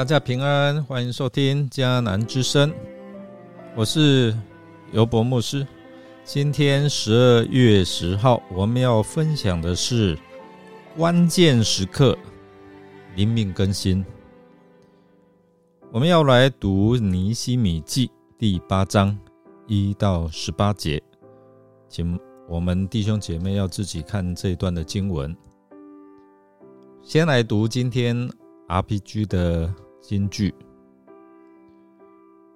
大家平安，欢迎收听迦南之声，我是尤博牧师。今天十二月十号，我们要分享的是关键时刻灵命更新。我们要来读尼西米记第八章一到十八节，请我们弟兄姐妹要自己看这一段的经文。先来读今天 RPG 的金句：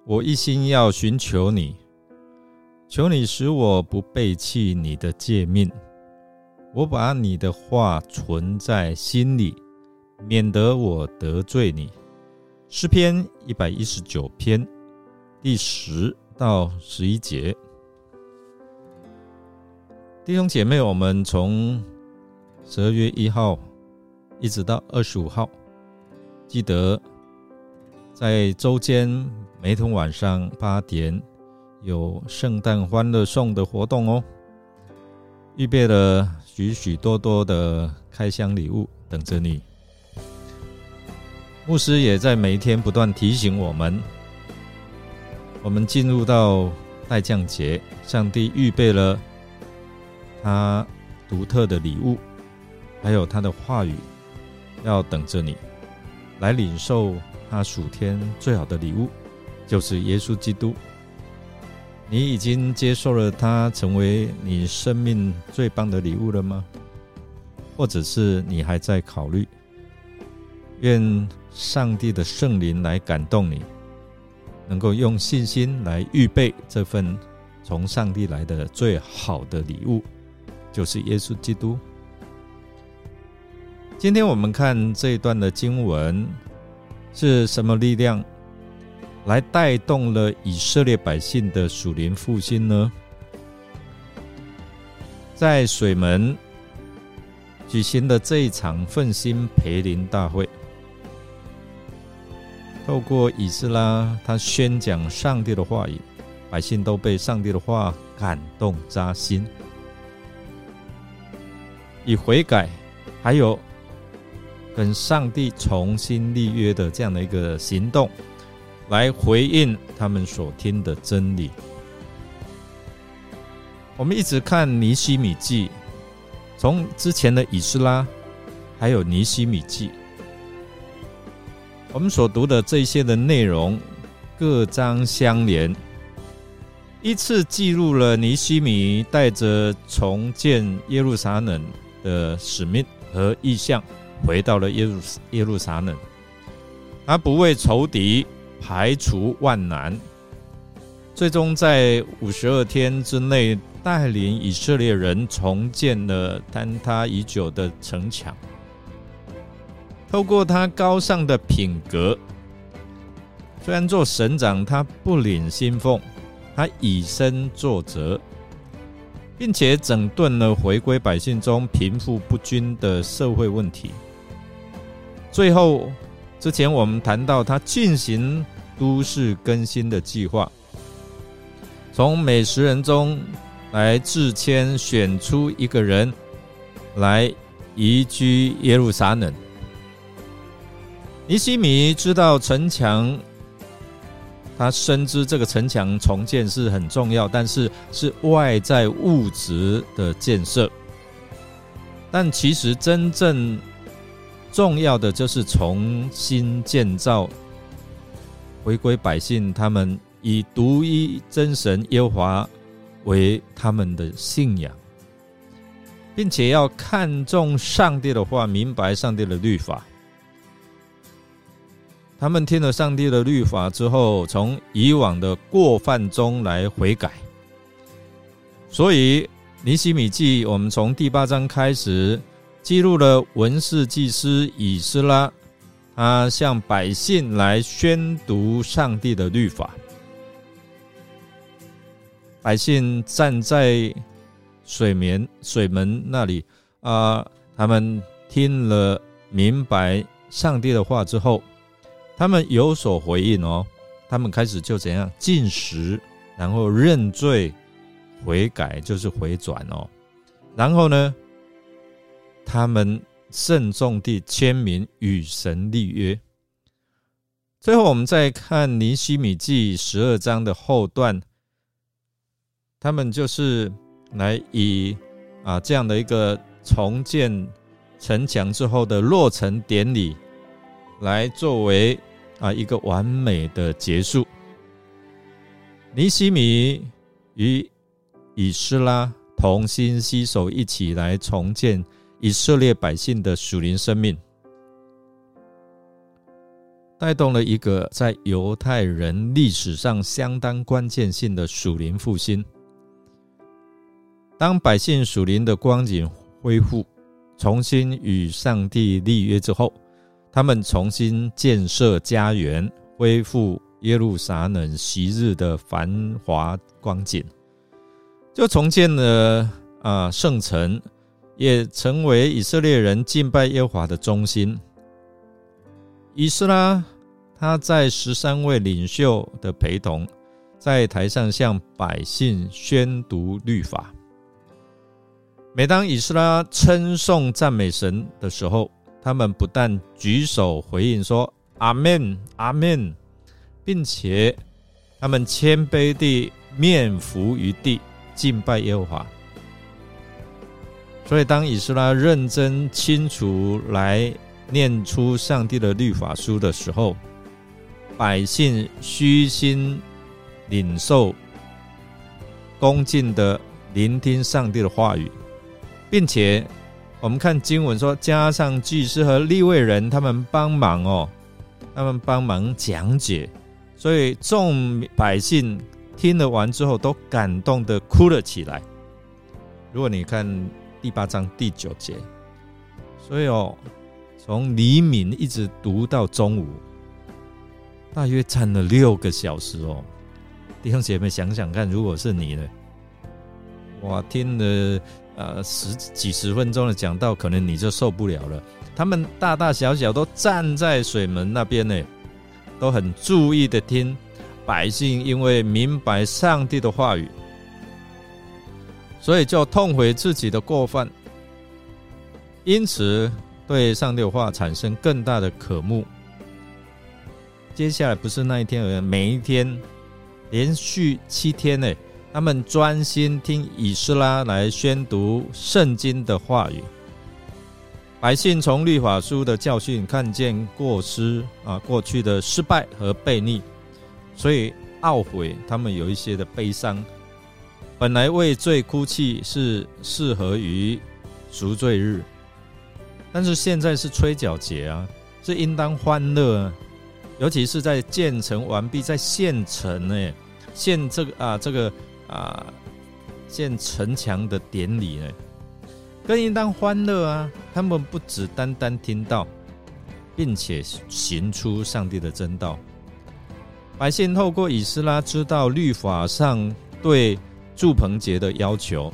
我一心要寻求你，求你使我不背弃你的诫命。我把你的话存在心里，免得我得罪你。诗篇一百一十九篇第十到十一节，弟兄姐妹，我们从十二月一号。一直到二十五号，记得在周间每天晚上八点有圣诞欢乐颂的活动哦，预备了许许多多的开箱礼物等着你。牧师也在每一天不断提醒我们，我们进入到代降节，上帝预备了他独特的礼物，还有他的话语。要等着你来领受他属天最好的礼物，就是耶稣基督。你已经接受了他成为你生命最棒的礼物了吗？或者是你还在考虑？愿上帝的圣灵来感动你，能够用信心来预备这份从上帝来的最好的礼物，就是耶稣基督。今天我们看这一段的经文，是什么力量来带动了以色列百姓的属灵复兴呢？在水门举行的这一场奋兴培灵大会，透过以斯拉他宣讲上帝的话语，百姓都被上帝的话感动扎心，以悔改还有。跟上帝重新立约的这样的一个行动，来回应他们所听的真理。我们一直看尼西米记，从之前的以斯拉，还有尼西米记，我们所读的这些的内容各章相连，依次记录了尼西米带着重建耶路撒冷的使命和意向。回到了耶路耶路撒冷，他不畏仇敌排除万难，最终在五十二天之内带领以色列人重建了坍塌已久的城墙。透过他高尚的品格，虽然做省长，他不领薪俸，他以身作则。并且整顿了回归百姓中贫富不均的社会问题。最后，之前我们谈到他进行都市更新的计划，从每十人中来自谦选出一个人来移居耶路撒冷。尼西米知道城墙。他深知这个城墙重建是很重要，但是是外在物质的建设。但其实真正重要的就是重新建造，回归百姓，他们以独一真神耶华为他们的信仰，并且要看重上帝的话，明白上帝的律法。他们听了上帝的律法之后，从以往的过犯中来悔改。所以尼西米记，我们从第八章开始记录了文士祭司以斯拉，他向百姓来宣读上帝的律法。百姓站在水面水门那里啊，他们听了明白上帝的话之后。他们有所回应哦，他们开始就怎样进食，然后认罪悔改，就是回转哦。然后呢，他们慎重地签名与神立约。最后，我们再看尼西米记十二章的后段，他们就是来以啊这样的一个重建城墙之后的落成典礼，来作为啊一个完美的结束。尼西米与以斯拉同心携手，一起来重建以色列百姓的属灵生命。带动了一个在犹太人历史上相当关键性的属灵复兴。当百姓属灵的光景恢复，重新与上帝立约之后，他们重新建设家园，恢复耶路撒冷昔日的繁华光景，就重建了啊圣城，也成为以色列人敬拜耶和华的中心。以斯拉，他在十三位领袖的陪同，在台上向百姓宣读律法。每当以斯拉称颂赞美神的时候，他们不但举手回应说“阿门，阿门”，并且他们谦卑地面伏于地敬拜耶和华。所以，当以斯拉认真清楚来。念出上帝的律法书的时候，百姓虚心领受、恭敬的聆听上帝的话语，并且我们看经文说，加上祭司和立位人他们帮忙哦，他们帮忙讲解，所以众百姓听了完之后都感动的哭了起来。如果你看第八章第九节，所以哦。从黎明一直读到中午，大约站了六个小时哦。弟兄姐妹，想想看，如果是你呢？哇，听了呃十几十分钟的讲道，可能你就受不了了。他们大大小小都站在水门那边呢，都很注意的听百姓，因为明白上帝的话语，所以就痛悔自己的过犯，因此。对上帝的话产生更大的渴慕。接下来不是那一天而已，每一天连续七天呢，他们专心听以斯拉来宣读圣经的话语。百姓从律法书的教训看见过失啊，过去的失败和悖逆，所以懊悔，他们有一些的悲伤。本来为罪哭泣是适合于赎罪日。但是现在是吹角节啊，是应当欢乐啊，尤其是在建成完毕，在县城呢，建这个啊，这个啊，建城墙的典礼呢，更应当欢乐啊。他们不只单单听到，并且行出上帝的真道。百姓透过以斯拉知道律法上对祝棚节的要求。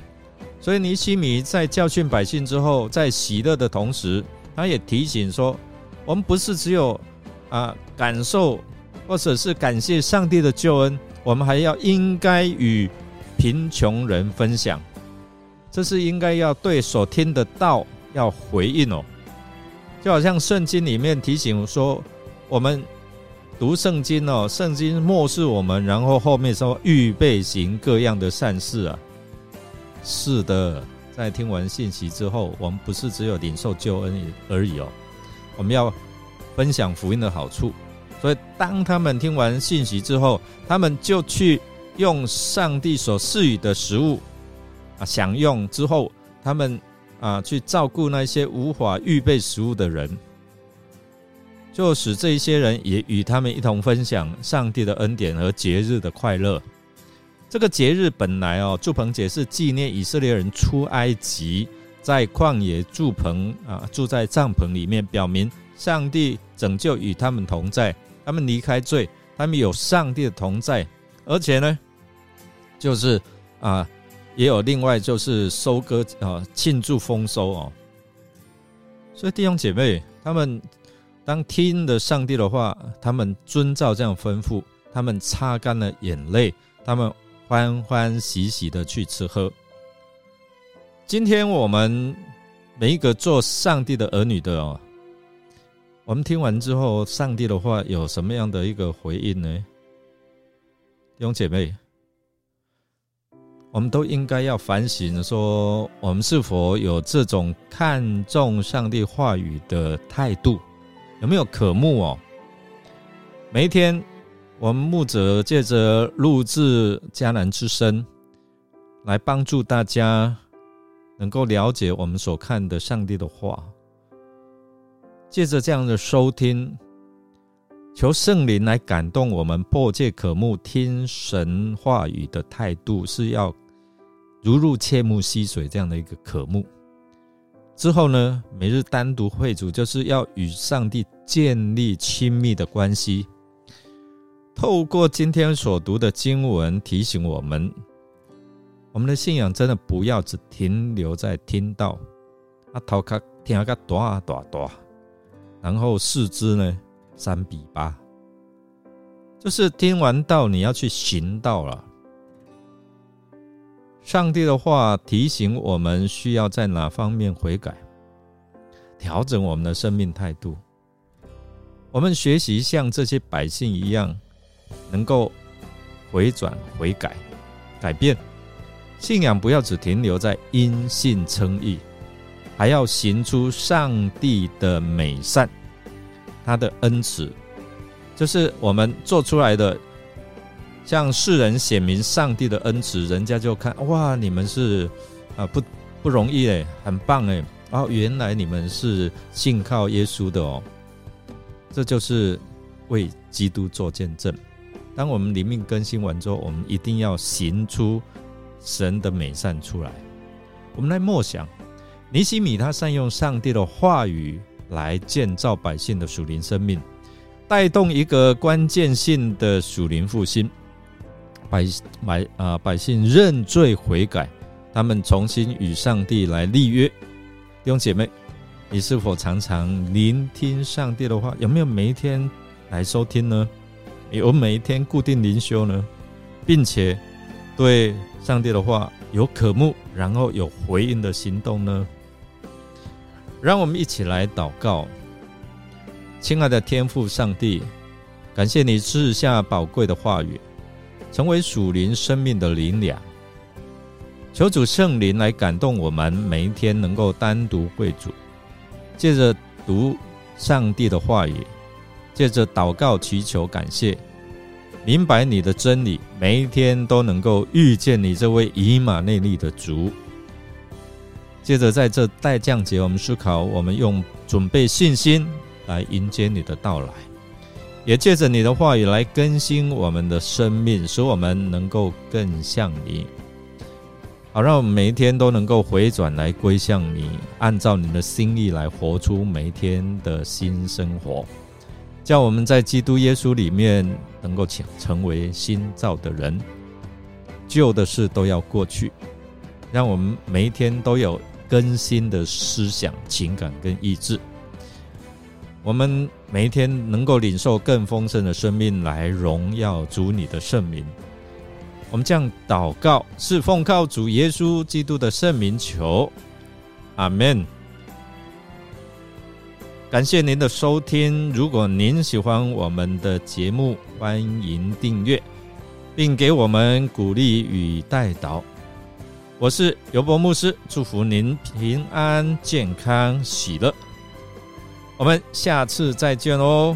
所以尼西米在教训百姓之后，在喜乐的同时，他也提醒说：我们不是只有啊感受，或者是感谢上帝的救恩，我们还要应该与贫穷人分享。这是应该要对所听的道要回应哦。就好像圣经里面提醒说，我们读圣经哦，圣经漠视我们，然后后面说预备行各样的善事啊。是的，在听完信息之后，我们不是只有领受救恩而已哦，我们要分享福音的好处。所以，当他们听完信息之后，他们就去用上帝所赐予的食物啊享用之后，他们啊去照顾那些无法预备食物的人，就使这一些人也与他们一同分享上帝的恩典和节日的快乐。这个节日本来哦，祝棚节是纪念以色列人出埃及，在旷野住棚啊，住在帐篷里面，表明上帝拯救与他们同在，他们离开罪，他们有上帝的同在，而且呢，就是啊，也有另外就是收割啊，庆祝丰收哦。所以弟兄姐妹，他们当听了上帝的话，他们遵照这样吩咐，他们擦干了眼泪，他们。欢欢喜喜的去吃喝。今天我们每一个做上帝的儿女的哦，我们听完之后，上帝的话有什么样的一个回应呢？弟兄姐妹，我们都应该要反省，说我们是否有这种看重上帝话语的态度，有没有渴慕哦？每一天，我们牧者借着录制迦南之声，来帮助大家能够了解我们所看的上帝的话。借着这样的收听，求圣灵来感动我们，迫切渴慕听神话语的态度，是要如入切木溪水这样的一个渴慕。之后呢，每日单独会主，就是要与上帝建立亲密的关系。透过今天所读的经文，提醒我们，我们的信仰真的不要只停留在听到，啊，头壳听个大大大。然后四肢呢，三比八，就是听完道，你要去行道了。上帝的话提醒我们，需要在哪方面悔改，调整我们的生命态度。我们学习像这些百姓一样，能够回转悔改，改变信仰，不要只停留在因信称义。还要行出上帝的美善，他的恩慈，就是我们做出来的，向世人显明上帝的恩慈，人家就看哇，你们是啊不不容易哎，很棒哎，哦，原来你们是信靠耶稣的哦，这就是为基督做见证。当我们灵命更新完之后，我们一定要行出神的美善出来。我们来默想。尼西米他善用上帝的话语来建造百姓的属灵生命，带动一个关键性的属灵复兴。百百啊，百姓认罪悔改，他们重新与上帝来立约。弟兄姐妹，你是否常常聆听上帝的话？有没有每一天来收听呢？有每一天固定灵修呢？并且对上帝的话有渴慕，然后有回应的行动呢？让我们一起来祷告，亲爱的天父上帝，感谢你赐下宝贵的话语，成为属灵生命的灵粮。求主圣灵来感动我们，每一天能够单独会主，借着读上帝的话语，借着祷告祈求感谢，明白你的真理，每一天都能够遇见你这位以马内利的主。接着，在这待降节，我们思考，我们用准备信心来迎接你的到来，也借着你的话语来更新我们的生命，使我们能够更像你。好，让我们每一天都能够回转来归向你，按照你的心意来活出每一天的新生活，叫我们在基督耶稣里面能够成成为新造的人，旧的事都要过去，让我们每一天都有。更新的思想、情感跟意志，我们每一天能够领受更丰盛的生命，来荣耀主你的圣名。我们这样祷告，是奉靠主耶稣基督的圣名求，阿门。感谢您的收听，如果您喜欢我们的节目，欢迎订阅，并给我们鼓励与带导。我是尤伯牧师，祝福您平安、健康、喜乐。我们下次再见喽。